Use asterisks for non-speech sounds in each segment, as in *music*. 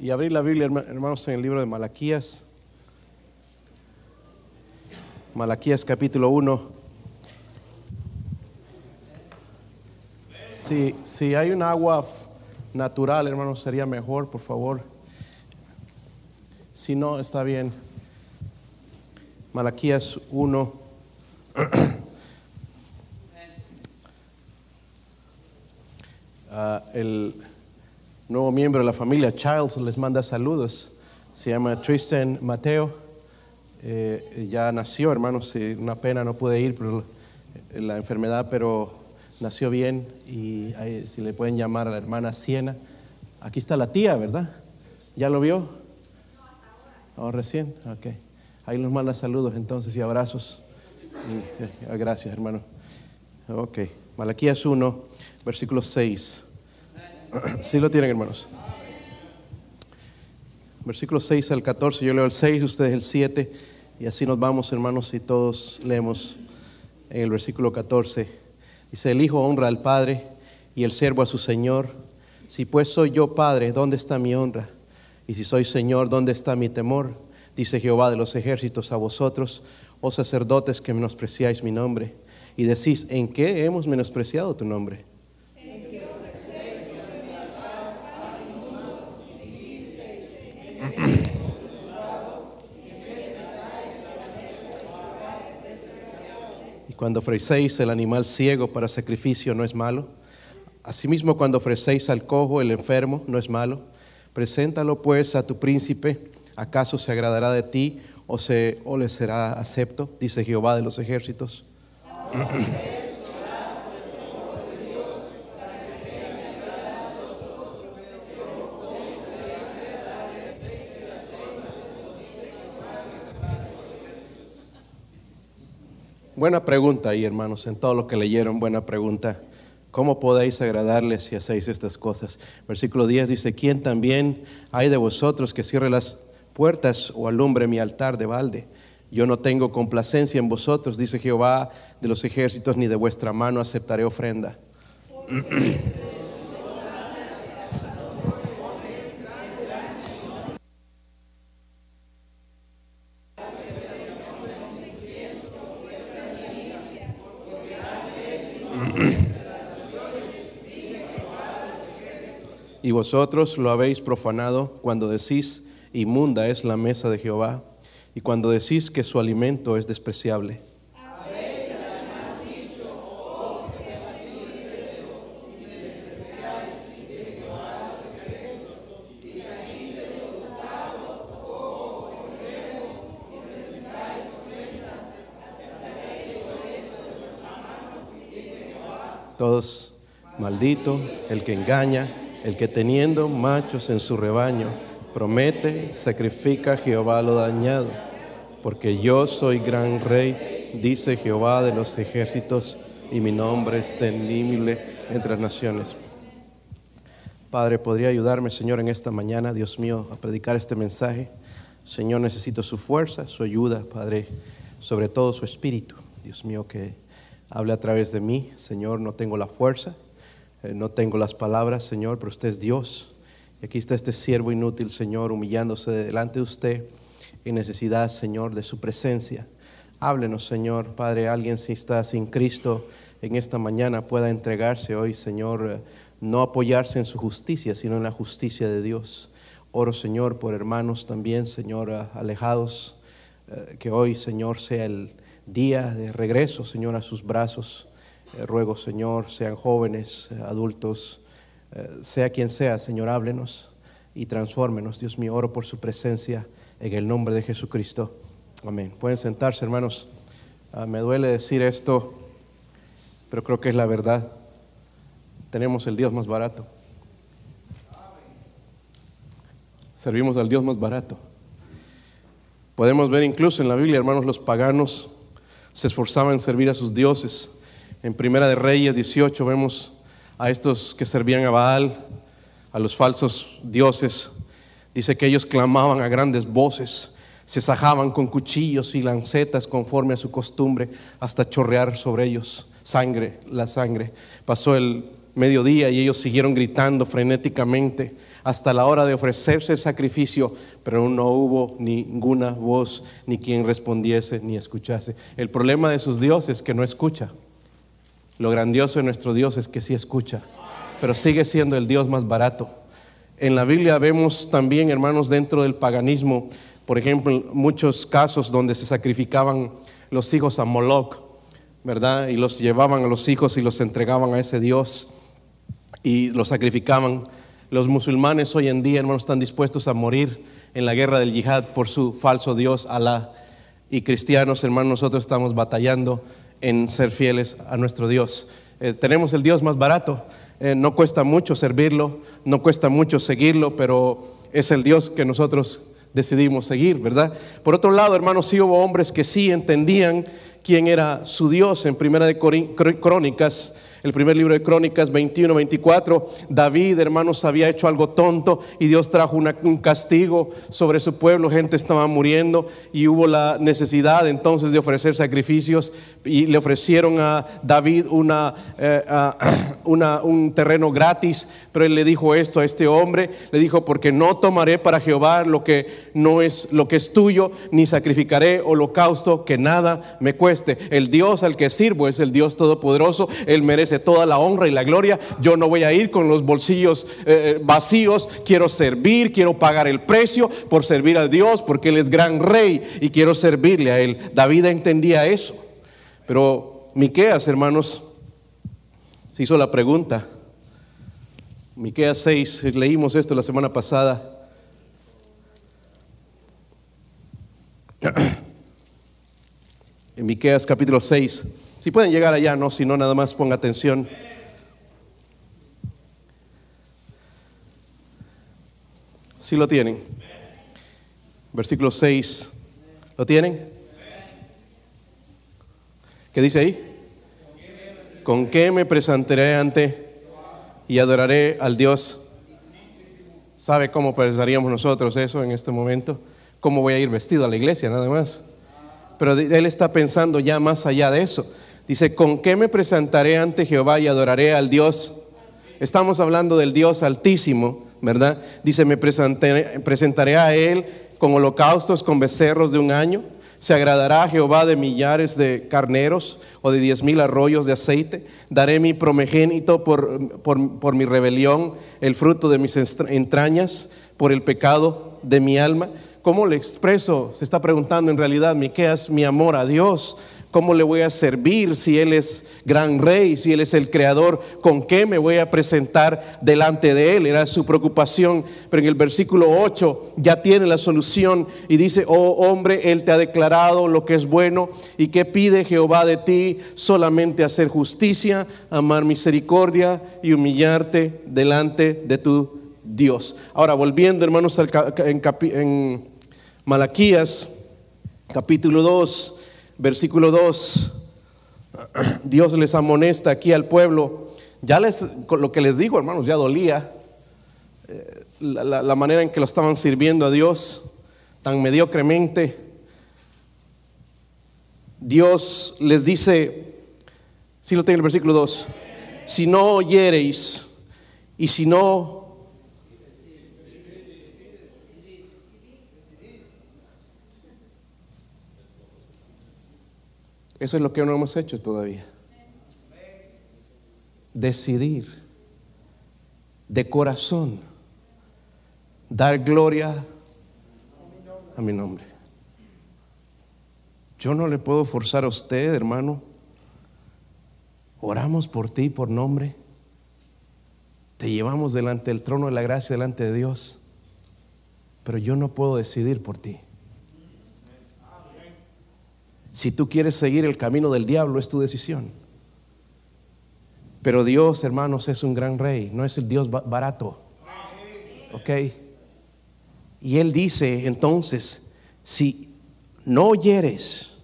y abrir la Biblia, hermanos, en el libro de Malaquías. Malaquías capítulo 1. Si, si hay un agua natural, hermanos, sería mejor, por favor. Si no, está bien. Malaquías 1. *clears throat* Ah, el nuevo miembro de la familia, Charles, les manda saludos. Se llama Tristan Mateo. Eh, ya nació, hermanos, una pena, no pude ir por la enfermedad, pero nació bien y si le pueden llamar a la hermana Siena. Aquí está la tía, ¿verdad? ¿Ya lo vio? ¿O recién? Ok. Ahí nos manda saludos entonces y abrazos. Eh, gracias, hermano. Ok. Malaquías 1, versículo 6. *clears throat* Sí lo tienen, hermanos. Versículo 6 al 14, yo leo el 6, ustedes el 7, y así nos vamos, hermanos, y todos leemos en el versículo 14. Dice, el Hijo honra al Padre y el siervo a su Señor. Si pues soy yo Padre, ¿dónde está mi honra? Y si soy Señor, ¿dónde está mi temor? Dice Jehová de los ejércitos a vosotros, oh sacerdotes que menospreciáis mi nombre. Y decís, ¿en qué hemos menospreciado tu nombre? Y cuando ofrecéis el animal ciego para sacrificio no es malo. Asimismo, cuando ofrecéis al cojo, el enfermo, no es malo. Preséntalo pues a tu príncipe. ¿Acaso se agradará de ti o, se, o le será acepto? Dice Jehová de los ejércitos. Buena pregunta ahí, hermanos, en todo lo que leyeron, buena pregunta. ¿Cómo podéis agradarles si hacéis estas cosas? Versículo 10 dice, ¿quién también hay de vosotros que cierre las puertas o alumbre mi altar de balde? Yo no tengo complacencia en vosotros, dice Jehová de los ejércitos, ni de vuestra mano aceptaré ofrenda. *clears throat* vosotros lo habéis profanado cuando decís, inmunda es la mesa de Jehová, y cuando decís que su alimento es despreciable. Todos, maldito el que engaña el que teniendo machos en su rebaño, promete, sacrifica a Jehová lo dañado, porque yo soy gran rey, dice Jehová de los ejércitos, y mi nombre es temible entre las naciones. Padre, ¿podría ayudarme, Señor, en esta mañana, Dios mío, a predicar este mensaje? Señor, necesito su fuerza, su ayuda, Padre, sobre todo su espíritu. Dios mío, que hable a través de mí. Señor, no tengo la fuerza, no tengo las palabras, Señor, pero usted es Dios. Y aquí está este siervo inútil, Señor, humillándose delante de usted en necesidad, Señor, de su presencia. Háblenos, Señor, Padre, alguien si está sin Cristo en esta mañana pueda entregarse hoy, Señor, eh, no apoyarse en su justicia, sino en la justicia de Dios. Oro, Señor, por hermanos también, Señor, eh, alejados, que hoy, Señor, sea el día de regreso, Señor, a sus brazos. Eh, ruego, Señor, sean jóvenes, eh, adultos, eh, sea quien sea, Señor, háblenos y transfórmenos. Dios mío, oro por su presencia en el nombre de Jesucristo. Amén. Pueden sentarse, hermanos. Ah, me duele decir esto, pero creo que es la verdad. Tenemos el Dios más barato. Servimos al Dios más barato. Podemos ver incluso en la Biblia, hermanos, los paganos se esforzaban en servir a sus dioses en Primera de Reyes 18 vemos a estos que servían a Baal, a los falsos dioses. Dice que ellos clamaban a grandes voces, se sajaban con cuchillos y lancetas conforme a su costumbre hasta chorrear sobre ellos sangre, la sangre. Pasó el mediodía y ellos siguieron gritando frenéticamente hasta la hora de ofrecerse el sacrificio, pero no hubo ninguna voz, ni quien respondiese, ni escuchase. El problema de sus dioses es que no escucha. Lo grandioso de nuestro Dios es que sí escucha, pero sigue siendo el Dios más barato. En la Biblia vemos también, hermanos, dentro del paganismo, por ejemplo, muchos casos donde se sacrificaban los hijos a Moloch, ¿verdad? Y los llevaban a los hijos y los entregaban a ese Dios y los sacrificaban los musulmanes hoy en día, hermanos, están dispuestos a morir en la guerra del yihad por su falso Dios, Alá. Y cristianos, hermanos, nosotros estamos batallando en ser fieles a nuestro Dios. Eh, tenemos el Dios más barato. Eh, no cuesta mucho servirlo, no cuesta mucho seguirlo, pero es el Dios que nosotros decidimos seguir, ¿verdad? Por otro lado, hermanos, sí hubo hombres que sí entendían quién era su Dios. En Primera de Crónicas el primer libro de Crónicas 21, 24, David, hermanos, había hecho algo tonto y Dios trajo un castigo sobre su pueblo, gente estaba muriendo y hubo la necesidad entonces de ofrecer sacrificios y le ofrecieron a David eh, *clears throat* una, un terreno gratis, pero él le dijo esto a este hombre, le dijo, porque no tomaré para Jehová lo que no es lo que es tuyo, ni sacrificaré holocausto que nada me cueste. El Dios al que sirvo es el Dios todopoderoso, él merece toda la honra y la gloria. Yo no voy a ir con los bolsillos eh, vacíos. Quiero servir, quiero pagar el precio por servir a Dios, porque Él es gran rey y quiero servirle a Él. David entendía eso. Pero Miqueas, hermanos, se hizo la pregunta. Miqueas 6, leímos esto la semana pasada. *clears throat* En Miqueas capítulo 6. Si pueden llegar allá, no, si no, nada más ponga atención. Si lo tienen. Versículo 6. ¿Lo tienen? ¿Qué dice ahí? ¿Con qué me presentaré ante y adoraré al Dios? ¿Sabe cómo pensaríamos nosotros eso en este momento? ¿Cómo voy a ir vestido a la iglesia nada más? Pero él está pensando ya más allá de eso. Dice, ¿con qué me presentaré ante Jehová y adoraré al Dios? Estamos hablando del Dios altísimo, ¿verdad? Dice, me presentaré, a Él con holocaustos, con becerros de un año. Se agradará a Jehová de millares de carneros o de diez mil arroyos de aceite. Daré mi promegénito por, por, mi rebelión, el fruto de mis entrañas, por el pecado de mi alma. ¿Cómo le expreso? Se está preguntando en realidad, Miqueas, mi amor a Dios. ¿Cómo le voy a servir si Él es gran rey, si Él es el creador? ¿Con qué me voy a presentar delante de Él? Era su preocupación. Pero en el versículo 8 ya tiene la solución y dice, oh hombre, Él te ha declarado lo que es bueno y que pide Jehová de ti solamente hacer justicia, amar misericordia y humillarte delante de tu Dios. Ahora, volviendo hermanos en, Malaquías capítulo 2 versículo 2, Dios les amonesta aquí al pueblo. Ya les, lo que les digo, hermanos, ya dolía eh, la, manera en que lo estaban sirviendo a Dios tan mediocremente. Dios les dice, si lo tengo el versículo 2, si no oyereis y si no Eso es lo que no hemos hecho todavía. Decidir de corazón dar gloria a mi nombre. Yo no le puedo forzar a usted, hermano. Oramos por ti por nombre. Te llevamos delante del trono de la gracia, delante de Dios. Pero yo no puedo decidir por ti. Si tú quieres seguir el camino del diablo, es tu decisión. Pero Dios, hermanos, es un gran rey, no es el Dios barato. ¿Ok? Y Él dice entonces, si no oyeres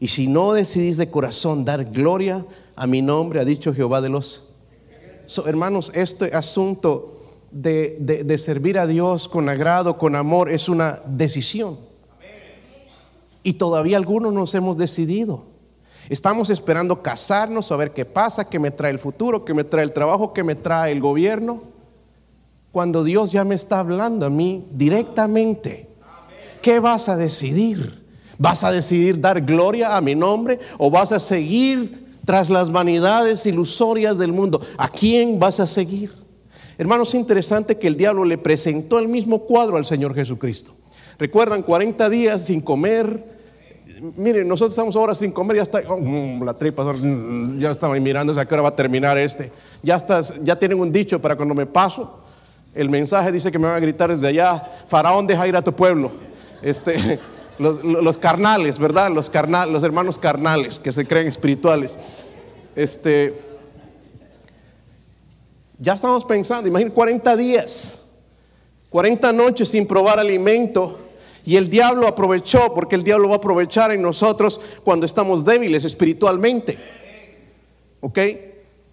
y si no decidís de corazón dar gloria a mi nombre, ha dicho Jehová de los... hermanos, este asunto de, de servir a Dios con agrado, con amor, es una decisión. Y todavía algunos nos hemos decidido. Estamos esperando casarnos, a ver qué pasa, qué me trae el futuro, qué me trae el trabajo, qué me trae el gobierno. Cuando Dios ya me está hablando a mí directamente, ¿qué vas a decidir? ¿Vas a decidir dar gloria a mi nombre o vas a seguir tras las vanidades ilusorias del mundo? ¿A quién vas a seguir? Hermanos, es interesante que el diablo le presentó el mismo cuadro al Señor Jesucristo. Recuerdan 40 días sin comer. Miren, nosotros estamos ahora sin comer, ya está oh, mm, la tripa, mm, ya estaba mirando a qué hora va a terminar este. Ya estás, ya tienen un dicho para cuando me paso. El mensaje dice que me van a gritar desde allá, Faraón deja ir a tu pueblo. Este, *laughs* los, carnales, ¿verdad? Los, carnal, los hermanos carnales que se creen espirituales. Este, ya estamos pensando, imagínate 40 días, 40 noches sin probar alimento. Y el diablo aprovechó, porque el diablo va a aprovechar en nosotros cuando estamos débiles espiritualmente. ¿Ok?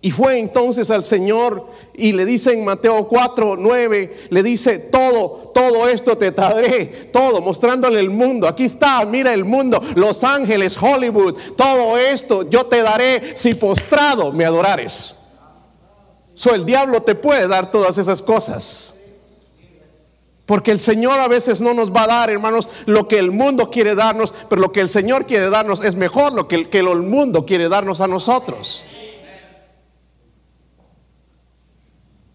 Y fue entonces al Señor y le dice en Mateo 4, 9, le dice, todo, todo esto te daré, todo, mostrándole el mundo. Aquí está, mira el mundo, Los Ángeles, Hollywood, todo esto yo te daré si postrado me adorares. So, el diablo te puede dar todas esas cosas. Porque el Señor a veces no nos va a dar, hermanos, lo que el mundo quiere darnos, pero lo que el Señor quiere darnos es mejor lo que, el mundo quiere darnos a nosotros.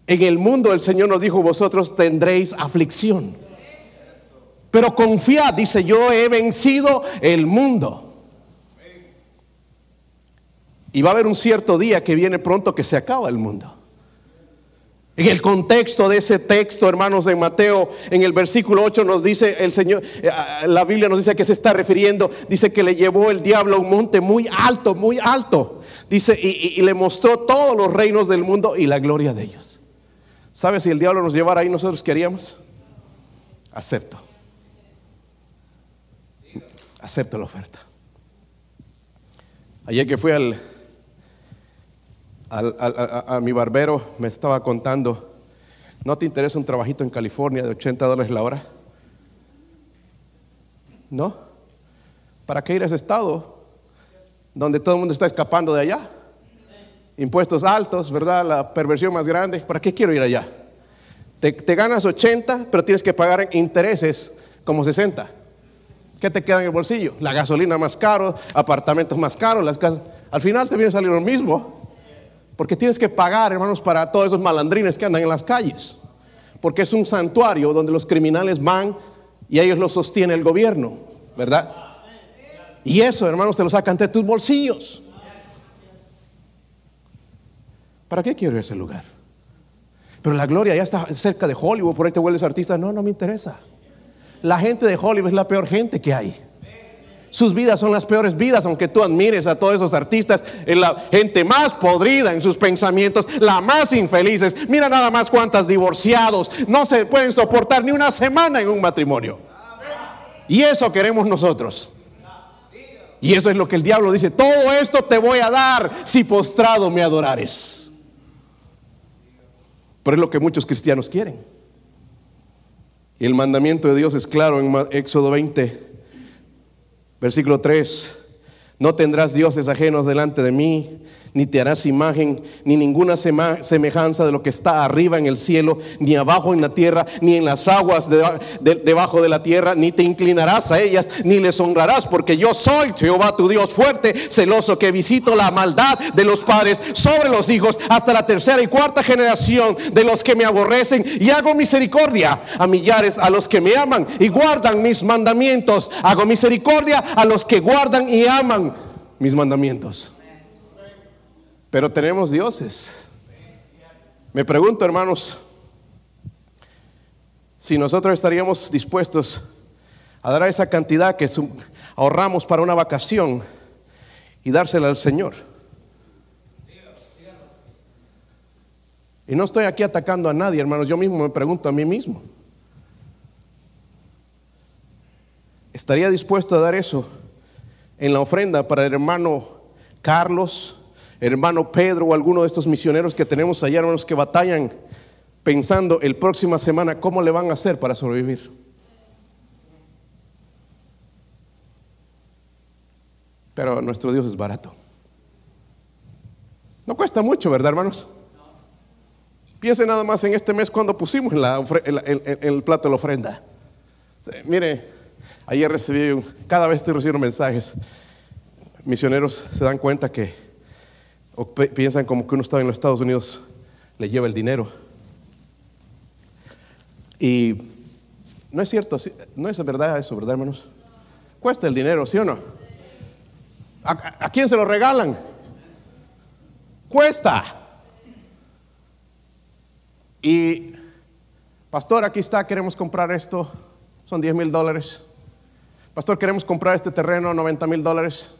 En el mundo el Señor nos dijo, vosotros tendréis aflicción. Pero confiad, dice, yo he vencido el mundo. Y va a haber un cierto día que viene pronto que se acaba el mundo. En el contexto de ese texto, hermanos, de Mateo, en el versículo 8 nos dice el Señor, eh, la Biblia nos dice a qué se está refiriendo. Dice que le llevó el diablo a un monte muy alto, muy alto. Dice, y le mostró todos los reinos del mundo y la gloria de ellos. ¿Sabes si el diablo nos llevara ahí nosotros queríamos? Acepto. Acepto la oferta. Ayer que fui al, a, mi barbero, me estaba contando, ¿no te interesa un trabajito en California de 80 dólares la hora? ¿No? ¿Para qué ir a ese estado donde todo el mundo está escapando de allá? impuestos altos, ¿verdad? La perversión más grande. ¿Para qué quiero ir allá? Te, ganas 80, pero tienes que pagar intereses como 60. ¿Qué te queda en el bolsillo? La gasolina más caro, apartamentos más caros, las casas. Al final te viene a salir lo mismo. Porque tienes que pagar, hermanos, para todos esos malandrines que andan en las calles. Porque es un santuario donde los criminales van y ellos lo sostiene el gobierno, ¿verdad? Y eso, hermanos, te lo sacan de tus bolsillos. ¿Para qué quiero ese lugar? Pero la gloria ya está cerca de Hollywood, por ahí te vuelves artista. No, no me interesa. La gente de Hollywood es la peor gente que hay. Sus vidas son las peores vidas, aunque tú admires a todos esos artistas, es la gente más podrida en sus pensamientos, la más infelices. Mira nada más cuántas divorciados no se pueden soportar ni una semana en un matrimonio. Y eso queremos nosotros. Y eso es lo que el diablo dice, todo esto te voy a dar si postrado me adorares. Pero es lo que muchos cristianos quieren. Y el mandamiento de Dios es claro en Éxodo 20, versículo 3. No tendrás dioses ajenos delante de mí, ni te harás imagen, ni ninguna semejanza de lo que está arriba en el cielo, ni abajo en la tierra, ni en las aguas debajo de la tierra, ni te inclinarás a ellas, ni les honrarás, porque yo soy Jehová tu Dios fuerte, celoso, que visito la maldad de los padres sobre los hijos hasta la tercera y cuarta generación de los que me aborrecen, y hago misericordia a millares a los que me aman y guardan mis mandamientos. Hago misericordia a los que guardan y aman mis mandamientos. Pero tenemos dioses. Me pregunto, hermanos, si nosotros estaríamos dispuestos a dar esa cantidad que ahorramos para una vacación y dársela al Señor. Y no estoy aquí atacando a nadie, hermanos, yo mismo me pregunto a mí mismo. ¿Estaría dispuesto a dar eso en la ofrenda para el hermano Carlos, hermano Pedro o alguno de estos misioneros que tenemos allá, hermanos, que batallan pensando el próxima semana cómo le van a hacer para sobrevivir. Pero nuestro Dios es barato. No cuesta mucho, ¿verdad, hermanos? Piense nada más en este mes cuando pusimos el plato de la ofrenda. Mire, ayer recibí, cada vez estoy recibiendo mensajes. Misioneros se dan cuenta que, o piensan como que uno está en los Estados Unidos, le lleva el dinero. Y no es cierto, no es verdad eso, ¿verdad, hermanos? Cuesta el dinero, ¿sí o no? ¿A, quién se lo regalan? Cuesta. Y, pastor, aquí está, queremos comprar esto, son 10 mil dólares. Pastor, queremos comprar este terreno, 90 mil dólares.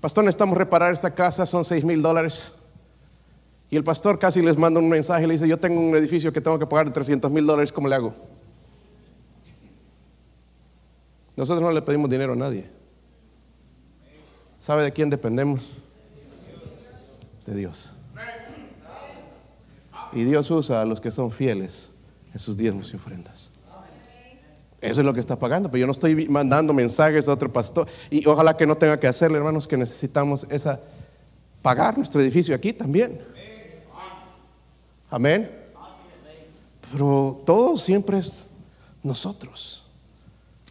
Pastor, necesitamos reparar esta casa, son 6 mil dólares. Y el pastor casi les manda un mensaje, le dice, yo tengo un edificio que tengo que pagar de 300 mil dólares, ¿cómo le hago? Nosotros no le pedimos dinero a nadie. ¿Sabe de quién dependemos? De Dios. Y Dios usa a los que son fieles en sus diezmos y ofrendas. Eso es lo que está pagando, pero yo no estoy mandando mensajes a otro pastor. Y ojalá que no tenga que hacerle, hermanos, que necesitamos esa pagar nuestro edificio aquí también. Amén. Pero todo siempre es nosotros.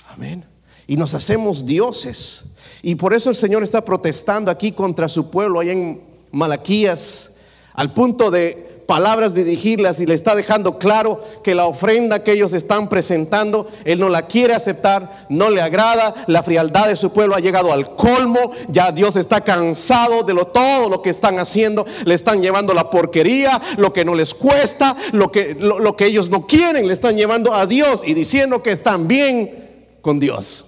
Amén. Y nos hacemos dioses. Y por eso el Señor está protestando aquí contra su pueblo, allá en Malaquías, al punto de palabras dirigirlas y le está dejando claro que la ofrenda que ellos están presentando, Él no la quiere aceptar, no le agrada, la frialdad de su pueblo ha llegado al colmo, ya Dios está cansado de lo, todo lo que están haciendo, le están llevando la porquería, lo que no les cuesta, lo que, lo, que ellos no quieren, le están llevando a Dios y diciendo que están bien con Dios.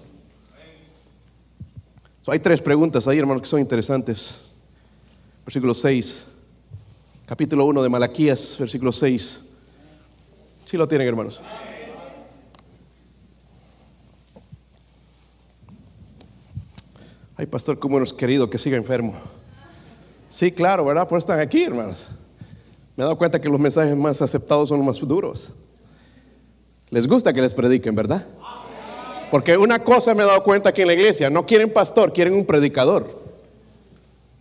hay tres preguntas ahí, hermanos, que son interesantes. Versículo 6 capítulo 1 de Malaquías, versículo 6. Si lo tienen, hermanos. Ay, pastor, cómo hemos querido que siga enfermo. Sí, claro, ¿verdad? Por están aquí, hermanos. Me he dado cuenta que los mensajes más aceptados son los más duros. Les gusta que les prediquen, ¿verdad? Porque una cosa me he dado cuenta que en la iglesia no quieren pastor, quieren un predicador.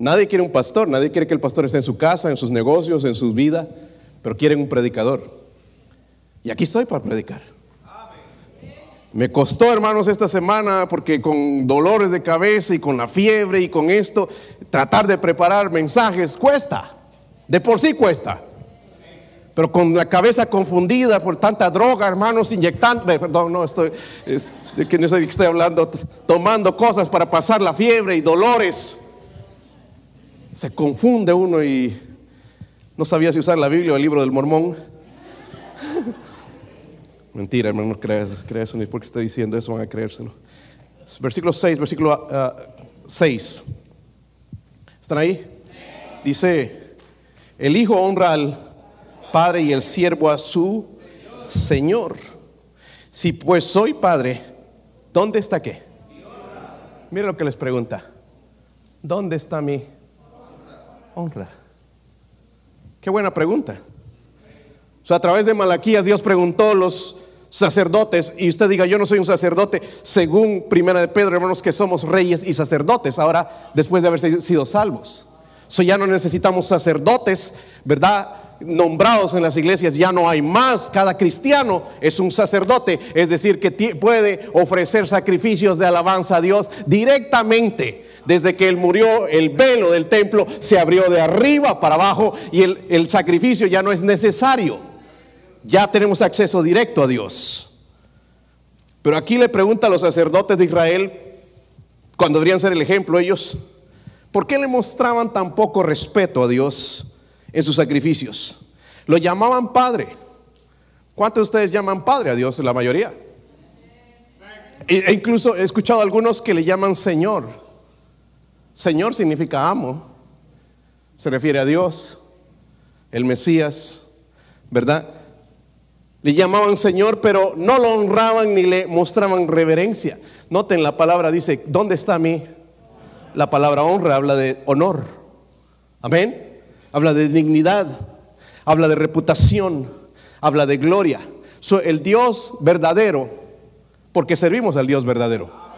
Nadie quiere un pastor, nadie quiere que el pastor esté en su casa, en sus negocios, en su vida, pero quieren un predicador. Y aquí estoy para predicar. Me costó, hermanos, esta semana, porque con dolores de cabeza y con la fiebre y con esto, tratar de preparar mensajes cuesta. De por sí cuesta. Pero con la cabeza confundida por tanta droga, hermanos, inyectando, perdón, no estoy, que no estoy hablando, tomando cosas para pasar la fiebre y dolores se confunde uno y no sabía si usar la Biblia o el libro del mormón. *laughs* Mentira, hermano, no creas, eso ni porque está diciendo eso, van a creérselo. Versículo 6, versículo 6. Ah, ¿Están ahí? Dice, el Hijo honra al Padre y el siervo a su Señor. Si pues soy Padre, ¿dónde está qué? Mira lo que les pregunta. ¿Dónde está mi honra? Qué buena pregunta. A través de Malaquías Dios preguntó a los sacerdotes y usted diga, yo no soy un sacerdote, según Primera de Pedro, hermanos, que somos reyes y sacerdotes, ahora después de haber sido salvos. So ya no necesitamos sacerdotes, ¿verdad? Nombrados en las iglesias, ya no hay más. Cada cristiano es un sacerdote, es decir, que puede ofrecer sacrificios de alabanza a Dios directamente desde que Él murió, el velo del templo se abrió de arriba para abajo y el, sacrificio ya no es necesario. Ya tenemos acceso directo a Dios. Pero aquí le pregunta a los sacerdotes de Israel, cuando deberían ser el ejemplo ellos, ¿por qué le mostraban tan poco respeto a Dios en sus sacrificios? Lo llamaban Padre. ¿Cuántos de ustedes llaman Padre a Dios? La mayoría. E incluso he escuchado a algunos que le llaman Señor. Señor significa amo. Se refiere a Dios, el Mesías, ¿verdad? Le llamaban Señor, pero no lo honraban ni le mostraban reverencia. Noten la palabra, dice, ¿dónde está mi? La palabra honra habla de honor. Amén. Habla de dignidad, habla de reputación, habla de gloria. el Dios verdadero, porque servimos al Dios verdadero.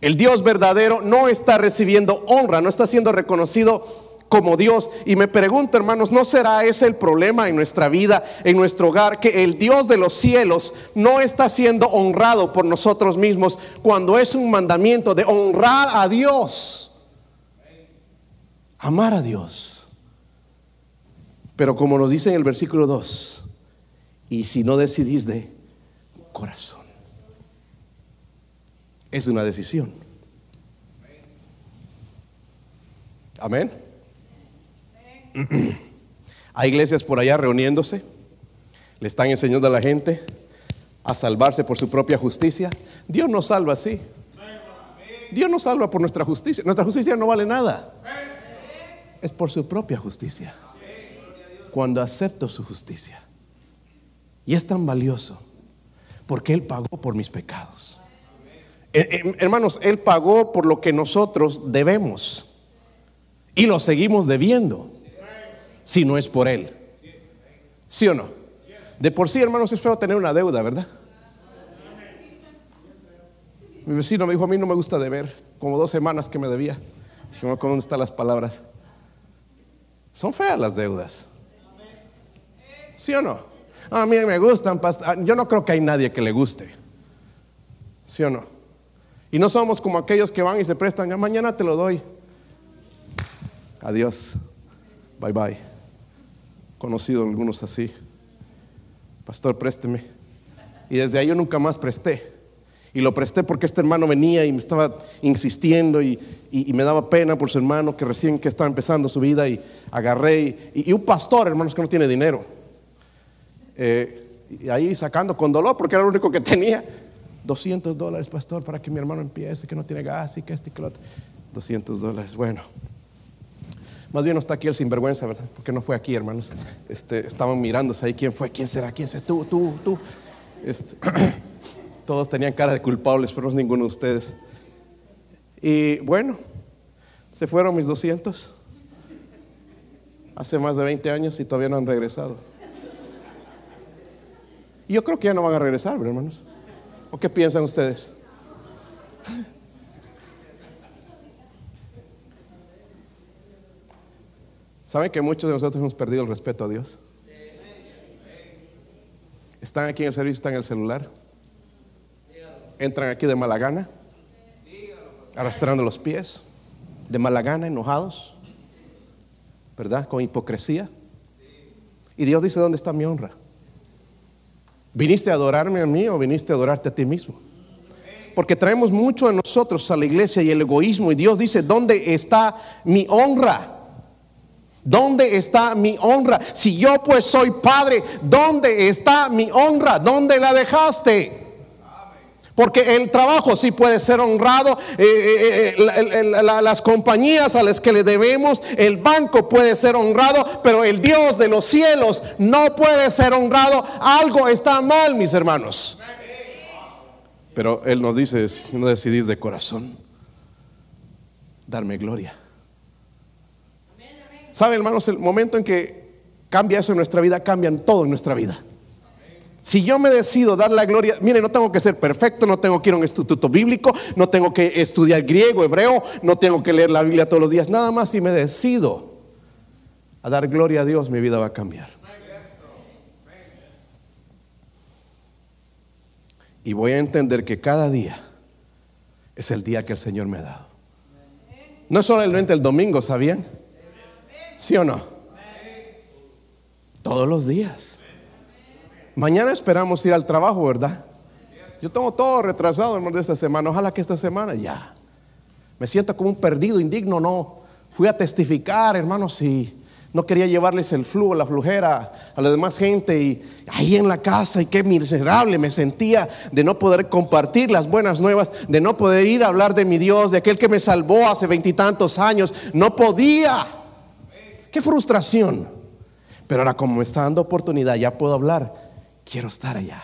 El Dios verdadero no está recibiendo honra, no está siendo reconocido como Dios. Y me pregunto, hermanos, ¿no será ese el problema en nuestra vida, en nuestro hogar, que el Dios de los cielos no está siendo honrado por nosotros mismos cuando es un mandamiento de honrar a Dios? Amar a Dios. Pero como nos dice en el versículo 2, y si no decidís de corazón, es una decisión. Amén. Hay iglesias por allá reuniéndose, le están enseñando a la gente a salvarse por su propia justicia. Dios no salva así. Dios no salva por nuestra justicia. Nuestra justicia no vale nada. Es por su propia justicia. Cuando acepto su justicia. Y es tan valioso porque Él pagó por mis pecados. Eh, eh, hermanos, Él pagó por lo que nosotros debemos. Y lo seguimos debiendo si no es por Él. ¿Sí o no? De por sí, hermanos, es feo tener una deuda, ¿verdad? Mi vecino me dijo, a mí no me gusta deber, como dos semanas que me debía. Dije, ¿dónde están las palabras? Son feas las deudas. ¿Sí o no? A mí me gustan, ah, yo no creo que hay nadie que le guste. ¿Sí o no? Y no somos como aquellos que van y se prestan, ah, mañana te lo doy. Adiós. Bye bye conocido algunos así. Pastor, présteme. Y desde ahí yo nunca más presté. Y lo presté porque este hermano venía y me estaba insistiendo y, me daba pena por su hermano que recién que estaba empezando su vida y agarré. Y, un pastor, hermanos, que no tiene dinero. Eh, y ahí sacando con dolor porque era lo único que tenía. 200 dólares, pastor, para que mi hermano empiece, que no tiene gas y que este y que lo otro. 200 dólares, bueno. Más bien no está aquí el sinvergüenza, ¿verdad? Porque no fue aquí, hermanos. Este, estaban mirándose ahí quién fue, quién será, quién será, tú, tú, tú. Este, *clears throat* todos tenían cara de culpables, pero no es ninguno de ustedes. Y bueno, se fueron mis 200 hace más de 20 años y todavía no han regresado. Y yo creo que ya no van a regresar, hermanos. ¿O qué piensan ustedes? ¿Saben que muchos de nosotros hemos perdido el respeto a Dios? Están aquí en el servicio, están en el celular. Entran aquí de mala gana, arrastrando los pies, de mala gana, enojados, ¿verdad? Con hipocresía. Y Dios dice, ¿dónde está mi honra? ¿Viniste a adorarme a mí o viniste a adorarte a ti mismo? Porque traemos mucho de nosotros a la iglesia y el egoísmo. Y Dios dice, ¿dónde está mi honra? ¿Dónde está mi honra? Si yo pues soy padre, ¿dónde está mi honra? ¿Dónde la dejaste? Porque el trabajo sí puede ser honrado, eh, eh, eh, las compañías a las que le debemos, el banco puede ser honrado, pero el Dios de los cielos no puede ser honrado. Algo está mal, mis hermanos. Pero Él nos dice, no decidís de corazón darme gloria. ¿Saben, hermanos? El momento en que cambia eso en nuestra vida, cambian todo en nuestra vida. Si yo me decido dar la gloria, mire, no tengo que ser perfecto, no tengo que ir a un instituto bíblico, no tengo que estudiar griego, hebreo, no tengo que leer la Biblia todos los días, nada más si me decido a dar gloria a Dios, mi vida va a cambiar. Y voy a entender que cada día es el día que el Señor me ha dado. No es solamente el domingo, ¿sabían? ¿Sí o no? Todos los días. Mañana esperamos ir al trabajo, ¿verdad? Yo tengo todo retrasado, hermano, de esta semana. Ojalá que esta semana ya. Me siento como un perdido, indigno, no. Fui a testificar, hermanos, y no quería llevarles el flujo, la flujera a la demás gente. Y ahí en la casa, y qué miserable me sentía de no poder compartir las buenas nuevas, de no poder ir a hablar de mi Dios, de aquel que me salvó hace veintitantos años. No podía. Qué frustración. Pero ahora como me está dando oportunidad, ya puedo hablar. Quiero estar allá.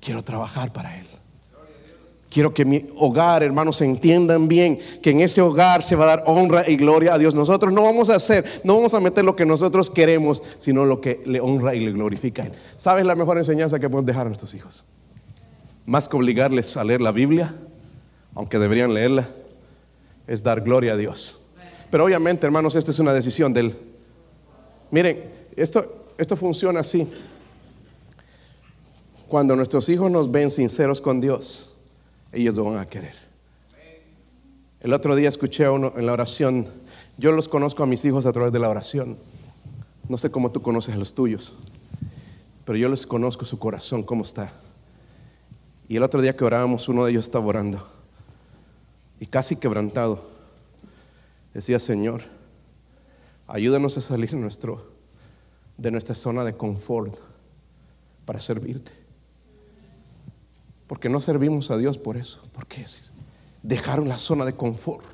Quiero trabajar para Él. Quiero que mi hogar, hermanos, entiendan bien que en ese hogar se va a dar honra y gloria a Dios. Nosotros no vamos a hacer, no vamos a meter lo que nosotros queremos, sino lo que le honra y le glorifica. ¿Sabes la mejor enseñanza que podemos dejar a nuestros hijos? Más que obligarles a leer la Biblia, aunque deberían leerla, es dar gloria a Dios. Pero obviamente, hermanos, esto es una decisión del... Miren, esto, esto funciona así. Cuando nuestros hijos nos ven sinceros con Dios, ellos lo van a querer. El otro día escuché a uno en la oración, yo los conozco a mis hijos a través de la oración. No sé cómo tú conoces a los tuyos, pero yo les conozco su corazón, cómo está. Y el otro día que orábamos, uno de ellos estaba orando y casi quebrantado. Decía, Señor, ayúdanos a salir de, nuestra zona de confort para servirte. Porque no servimos a Dios por eso, porque dejaron la zona de confort,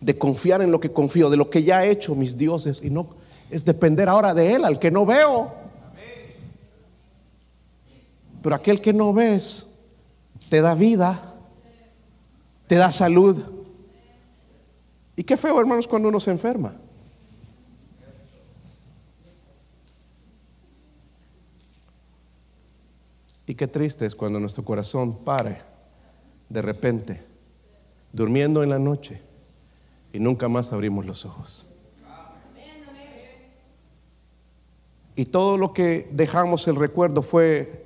de confiar en lo que confío, de lo que ya he hecho mis dioses, y no es depender ahora de Él, al que no veo. Pero aquel que no ves te da vida, te da salud. Y qué feo, hermanos, cuando uno se enferma. Y qué triste es cuando nuestro corazón pare de repente, durmiendo en la noche, y nunca más abrimos los ojos. Y todo lo que dejamos el recuerdo fue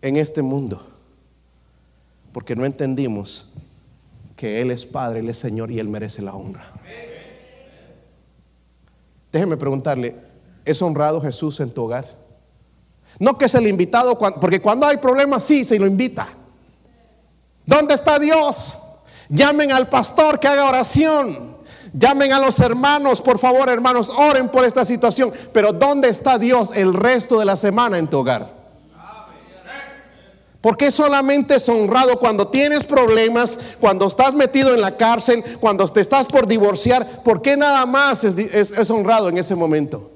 en este mundo, porque no entendimos que Él es Padre, Él es Señor y Él merece la honra. Déjeme preguntarle, ¿es honrado Jesús en tu hogar? No que es el invitado, porque cuando hay problemas sí se lo invita. ¿Dónde está Dios? Llamen al pastor que haga oración. Llamen a los hermanos, por favor, hermanos, oren por esta situación. Pero ¿dónde está Dios el resto de la semana en tu hogar? ¿Por qué solamente es honrado cuando tienes problemas, cuando estás metido en la cárcel, cuando te estás por divorciar? ¿Por qué nada más es, honrado en ese momento?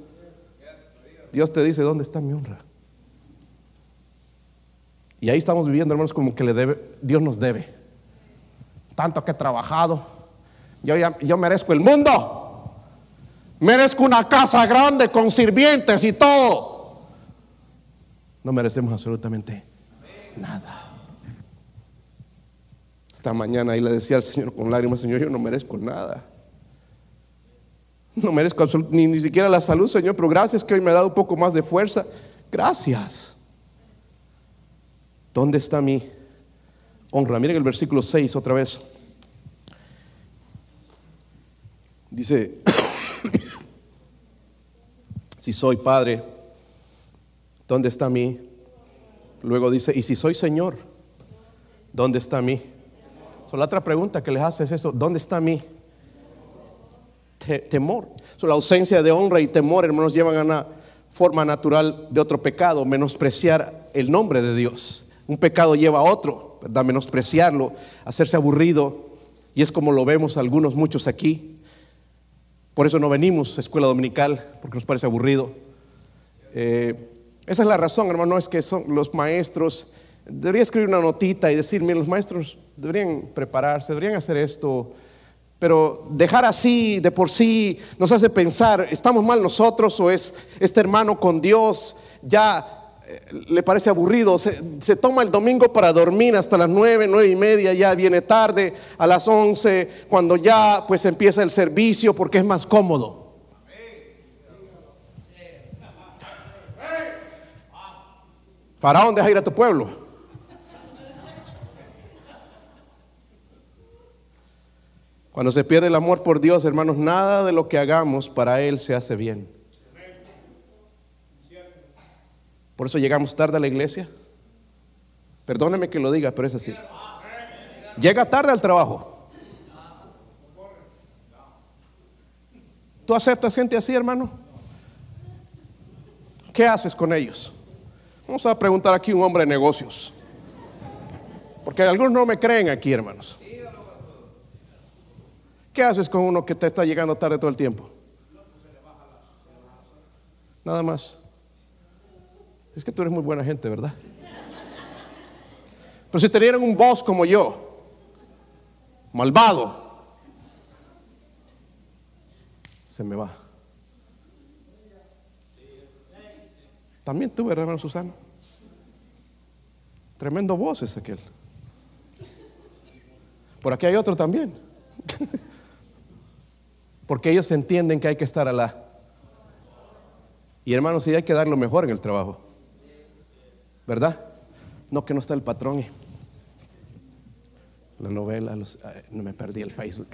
Dios te dice, ¿dónde está mi honra? Y ahí estamos viviendo, hermanos, como que le debe, Dios nos debe. Tanto que he trabajado. Yo, yo merezco el mundo. Merezco una casa grande con sirvientes y todo. No merecemos absolutamente nada. Esta mañana ahí le decía al Señor con lágrimas, Señor, yo no merezco nada. No merezco ni, ni siquiera la salud, Señor, pero gracias que hoy me ha dado un poco más de fuerza. Gracias. ¿Dónde está mi honra? Miren el versículo 6 otra vez. Dice, *coughs* si soy padre, ¿dónde está mi Luego dice, ¿y si soy Señor? ¿Dónde está mí? So, la otra pregunta que les hace es eso, ¿dónde está mí? temor. So, la ausencia de honra y temor, hermanos, llevan a una forma natural de otro pecado, menospreciar el nombre de Dios. Un pecado lleva a otro, ¿verdad? Menospreciarlo, hacerse aburrido. Y es como lo vemos algunos, muchos aquí. Por eso no venimos a escuela dominical, porque nos parece aburrido. Eh, esa es la razón, hermano, es que son los maestros, debería escribir una notita y decir, los maestros deberían prepararse, deberían hacer esto, pero dejar así de por sí nos hace pensar, ¿estamos mal nosotros o es este hermano con Dios ya le parece aburrido? Se, se, toma el domingo para dormir hasta las nueve, nueve y media, ya viene tarde, a las once, cuando ya pues empieza el servicio porque es más cómodo. Faraón, deja ir a tu pueblo. Cuando se pierde el amor por Dios, hermanos, nada de lo que hagamos para Él se hace bien. Por eso llegamos tarde a la iglesia. Perdóneme que lo diga, pero es así. Llega tarde al trabajo. ¿Tú aceptas gente así, hermano? ¿Qué haces con ellos? Vamos a preguntar aquí un hombre de negocios. Porque algunos no me creen aquí, hermanos. ¿Qué haces con uno que te está llegando tarde todo el tiempo? Nada más. Es que tú eres muy buena gente, ¿verdad? Pero si tenieran un boss como yo, malvado, se me va. También tuve, hermano Susana. Tremendo voz es aquel. Por aquí hay otro también. *laughs* Porque ellos entienden que hay que estar a la... Y hermanos, sí hay que dar lo mejor en el trabajo. ¿Verdad? No que no está el patrón. La novela, no me perdí el Facebook.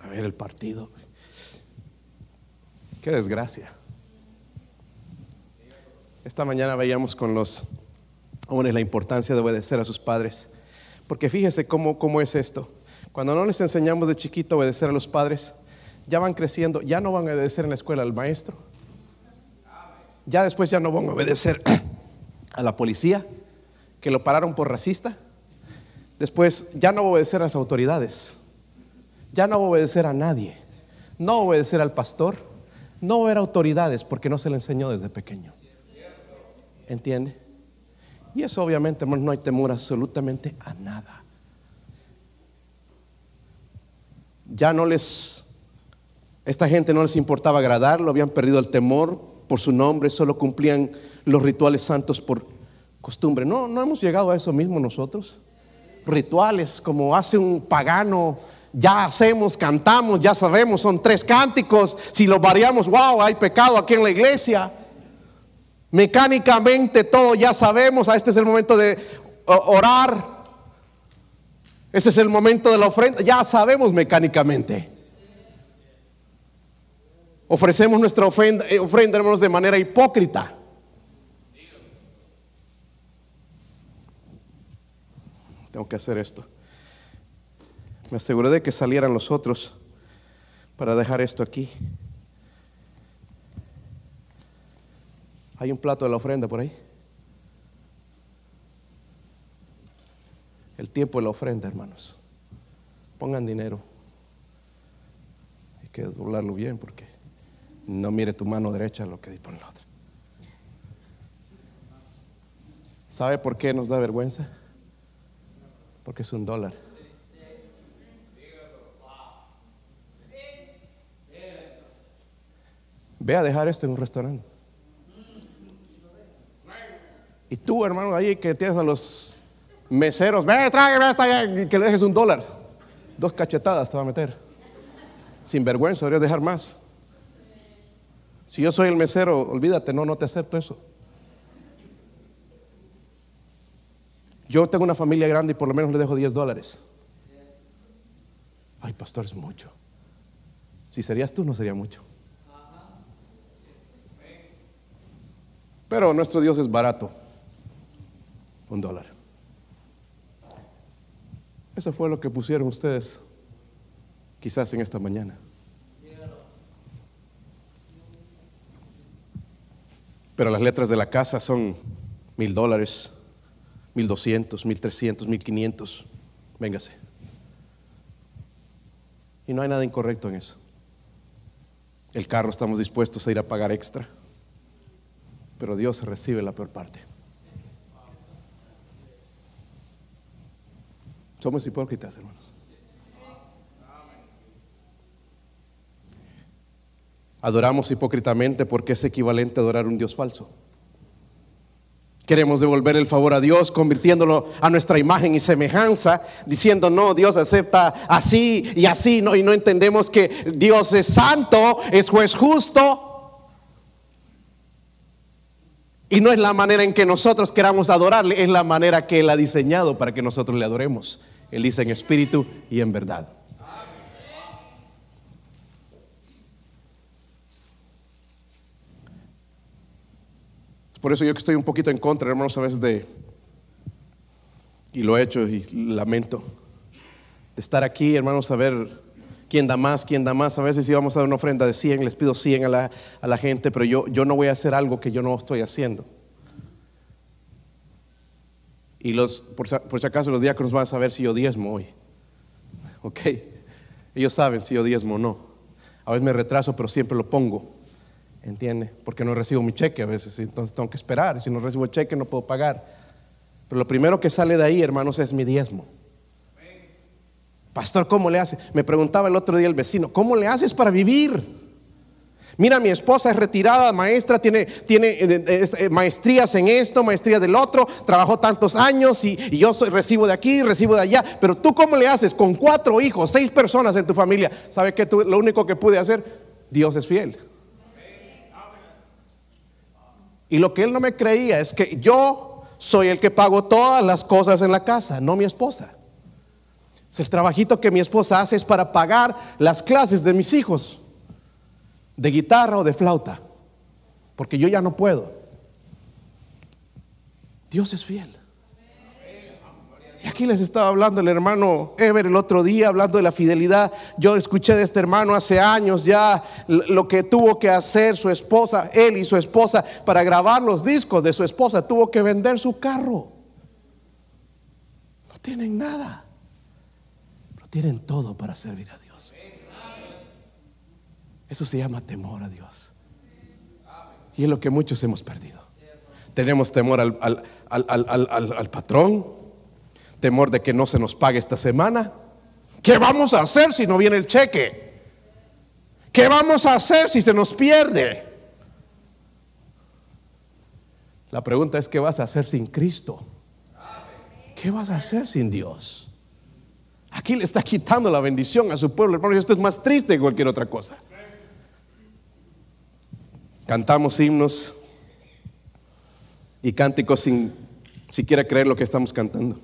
A ver el partido. Qué desgracia. Esta mañana veíamos con los jóvenes la importancia de obedecer a sus padres. Porque fíjese cómo, cómo es esto. Cuando no les enseñamos de chiquito a obedecer a los padres, ya van creciendo, ya no van a obedecer en la escuela al maestro. Ya después ya no van a obedecer a la policía, que lo pararon por racista. Después ya no obedecer a las autoridades. Ya no obedecer a nadie. No obedecer al pastor. No haber autoridades porque no se le enseñó desde pequeño. ¿Entiende? Y eso obviamente, no hay temor absolutamente a nada. Ya no les, esta gente no les importaba agradarlo, habían perdido el temor por su nombre, solo cumplían los rituales santos por costumbre. No, no hemos llegado a eso mismo nosotros. Rituales como hace un pagano, ya hacemos, cantamos, ya sabemos, son tres cánticos. Si lo variamos, wow, hay pecado aquí en la iglesia. Mecánicamente todo ya sabemos, este es el momento de orar. Ese es el momento de la ofrenda, ya sabemos mecánicamente. Ofrecemos nuestra ofrenda, eh, ofrenda hermanos, de manera hipócrita. Tengo que hacer esto. Me aseguré de que salieran los otros para dejar esto aquí. Hay un plato de la ofrenda por ahí. El tiempo de la ofrenda, hermanos. Pongan dinero. Hay que doblarlo bien porque no mire tu mano derecha lo que dispone la otra. ¿Sabe por qué nos da vergüenza? Porque es un dólar. Ve a dejar esto en un restaurante. Y tú, hermano, ahí que tienes a los meseros, ve, tráigame esta, y que le dejes un dólar. Dos cachetadas te va a meter. Sin vergüenza, deberías dejar más. Si yo soy el mesero, olvídate, no, no te acepto eso. Yo tengo una familia grande y por lo menos le dejo 10 dólares. Ay, pastor, es mucho. Si serías tú, no sería mucho. Pero nuestro Dios es barato. Un dólar. Eso fue lo que pusieron ustedes quizás en esta mañana. Pero las letras de la casa son mil dólares, mil doscientos, mil trescientos, mil quinientos. Véngase. Y no hay nada incorrecto en eso. El carro estamos dispuestos a ir a pagar extra pero Dios recibe la peor parte. Somos hipócritas, hermanos. Adoramos hipócritamente porque es equivalente a adorar un Dios falso. Queremos devolver el favor a Dios convirtiéndolo a nuestra imagen y semejanza, diciendo, no, Dios acepta así y así, no, y no entendemos que Dios es santo, es justo, y no es la manera en que nosotros queramos adorarle, es la manera que Él ha diseñado para que nosotros le adoremos. Él dice en espíritu y en verdad. Por eso yo que estoy un poquito en contra, hermanos, a veces de, y lo he hecho y lamento, de estar aquí, hermanos, a ver quién da más, quién da más. A veces íbamos a dar una ofrenda de 100, les pido 100 a la, a la gente, pero yo, yo no voy a hacer algo que yo no estoy haciendo. Y los, por, si acaso los diáconos van a saber si yo diezmo hoy. ¿Ok? Ellos saben si yo diezmo o no. A veces me retraso, pero siempre lo pongo. ¿Entiende? Porque no recibo mi cheque a veces, entonces tengo que esperar. Si no recibo el cheque, no puedo pagar. Pero lo primero que sale de ahí, hermanos, es mi diezmo. Pastor, ¿cómo le hace? Me preguntaba el otro día el vecino, ¿cómo le haces para vivir? Mira, mi esposa es retirada, maestra, tiene, tiene eh, eh, maestrías en esto, maestrías del otro, trabajó tantos años y, yo recibo de aquí, recibo de allá. Pero tú, ¿cómo le haces con cuatro hijos, seis personas en tu familia? ¿Sabes qué? Lo único que pude hacer, Dios es fiel. Y lo que él no me creía es que yo soy el que pago todas las cosas en la casa, no mi esposa. El trabajito que mi esposa hace es para pagar las clases de mis hijos de guitarra o de flauta, porque yo ya no puedo. Dios es fiel. Aquí les estaba hablando el hermano Ever el otro día, hablando de la fidelidad. Yo escuché de este hermano hace años ya lo que tuvo que hacer su esposa, él y su esposa, para grabar los discos de su esposa. Tuvo que vender su carro. No tienen nada, pero tienen todo para servir a Dios. Eso se llama temor a Dios. Y es lo que muchos hemos perdido. Tenemos temor al, patrón, temor de que no se nos pague esta semana. ¿Qué vamos a hacer si no viene el cheque? ¿Qué vamos a hacer si se nos pierde? La pregunta es, ¿qué vas a hacer sin Cristo? ¿Qué vas a hacer sin Dios? Aquí le está quitando la bendición a su pueblo, hermano. Esto es más triste que cualquier otra cosa. Cantamos himnos y cánticos sin siquiera creer lo que estamos cantando.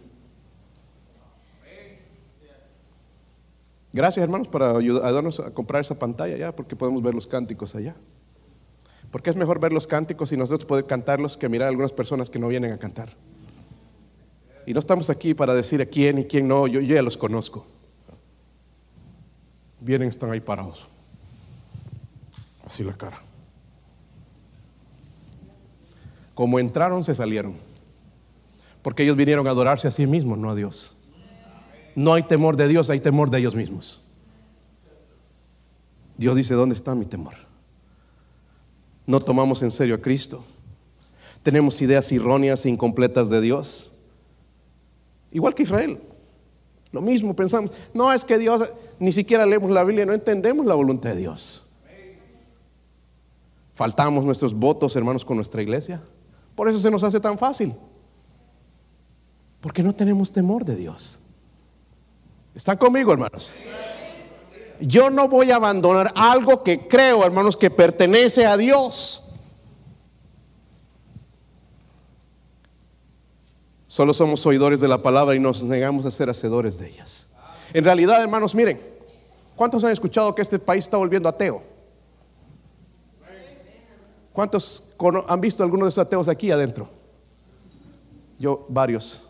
Gracias hermanos por ayudarnos a comprar esa pantalla ya, porque podemos ver los cánticos allá. Porque es mejor ver los cánticos y nosotros poder cantarlos que mirar a algunas personas que no vienen a cantar. Y no estamos aquí para decir a quién y quién no, yo, yo ya los conozco. Vienen, están ahí parados. Así la cara. Como entraron, se salieron. Porque ellos vinieron a adorarse a sí mismos, no a Dios. No hay temor de Dios, hay temor de ellos mismos. Dios dice, ¿dónde está mi temor? No tomamos en serio a Cristo. Tenemos ideas erróneas e incompletas de Dios. Igual que Israel. Lo mismo pensamos, no es que Dios, ni siquiera leemos la Biblia, no entendemos la voluntad de Dios. Faltamos nuestros votos, hermanos, con nuestra iglesia. Por eso se nos hace tan fácil. Porque no tenemos temor de Dios. ¿Están conmigo, hermanos? Yo no voy a abandonar algo que creo, hermanos, que pertenece a Dios. Solo somos oidores de la palabra y nos negamos a ser hacedores de ellas. En realidad, hermanos, miren, ¿cuántos han escuchado que este país está volviendo ateo? ¿Cuántos han visto algunos de esos ateos aquí adentro? Yo, varios.